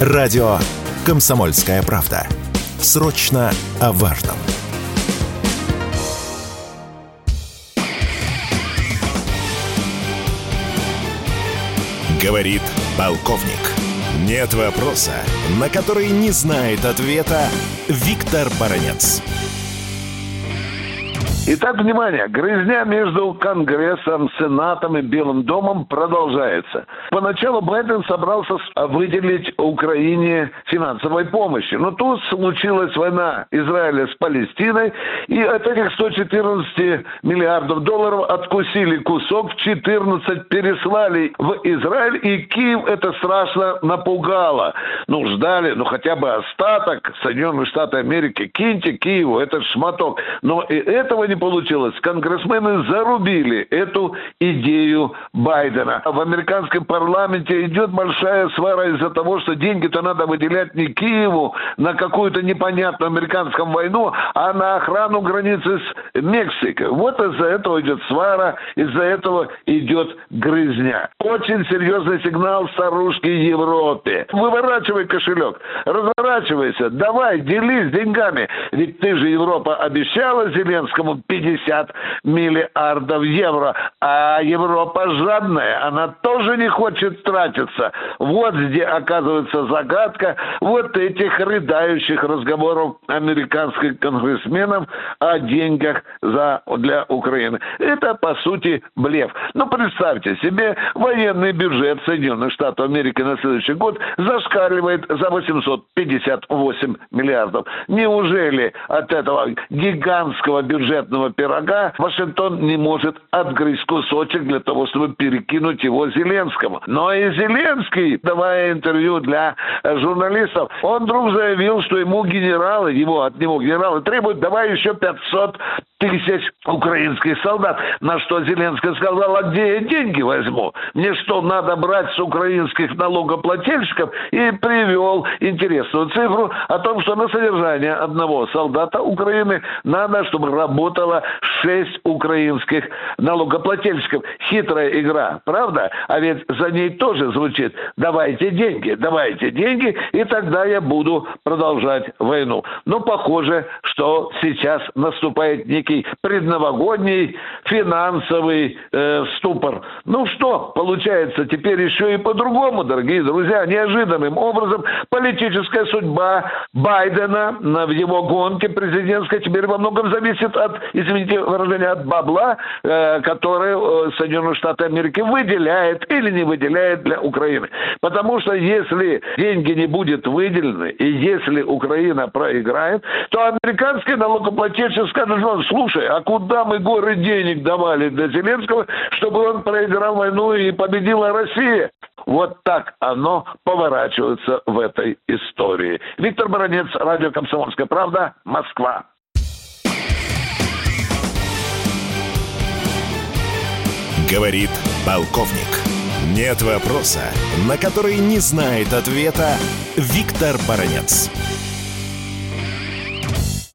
Радио «Комсомольская правда». Срочно о важном. Говорит полковник. Нет вопроса, на который не знает ответа Виктор Баранец. Итак, внимание, грызня между Конгрессом, Сенатом и Белым домом продолжается. Поначалу Байден собрался выделить Украине финансовой помощи. Но тут случилась война Израиля с Палестиной, и от этих 114 миллиардов долларов откусили кусок, 14 переслали в Израиль, и Киев это страшно напугало. Ну, ждали, ну, хотя бы остаток Соединенных Штатов Америки, киньте Киеву этот шматок. Но и этого не получилось. Конгрессмены зарубили эту идею Байдена. В американском парламенте идет большая свара из-за того, что деньги-то надо выделять не Киеву на какую-то непонятную американскую войну, а на охрану границы с Мексикой. Вот из-за этого идет свара, из-за этого идет грызня. Очень серьезный сигнал старушки Европе. Выворачивай кошелек, разворачивайся, давай, делись деньгами. Ведь ты же, Европа, обещала Зеленскому 50 миллиардов евро. А Европа жадная, она тоже не хочет тратиться. Вот где оказывается загадка вот этих рыдающих разговоров американских конгрессменов о деньгах за, для Украины. Это, по сути, блеф. Ну, представьте себе, военный бюджет Соединенных Штатов Америки на следующий год зашкаливает за 858 миллиардов. Неужели от этого гигантского бюджетного вкусного пирога Вашингтон не может отгрызть кусочек для того, чтобы перекинуть его Зеленскому. Но и Зеленский, давая интервью для журналистов, он вдруг заявил, что ему генералы, его от него генералы требуют, давай еще 500 тысяч украинских солдат. На что Зеленский сказал, а где я деньги возьму? Мне что, надо брать с украинских налогоплательщиков? И привел интересную цифру о том, что на содержание одного солдата Украины надо, чтобы работало 6 украинских налогоплательщиков. Хитрая игра, правда? А ведь за ней тоже звучит «давайте деньги, давайте деньги, и тогда я буду продолжать войну». Но похоже, что сейчас наступает некий предновогодний финансовый э, ступор. Ну что, получается теперь еще и по-другому, дорогие друзья, неожиданным образом политическая судьба Байдена в его гонке президентской теперь во многом зависит от, извините выражение, от бабла, э, который э, Соединенные Штаты Америки выделяет или не выделяет для Украины. Потому что если деньги не будет выделены, и если Украина проиграет, то американский налогоплательщик скажет, ну, слушай, а куда мы горы денег давали для Зеленского, чтобы он проиграл войну и победила Россия? Вот так оно поворачивается в этой истории. Виктор Баранец, радио «Комсомольская правда», Москва. Говорит полковник. Нет вопроса, на который не знает ответа Виктор Баранец.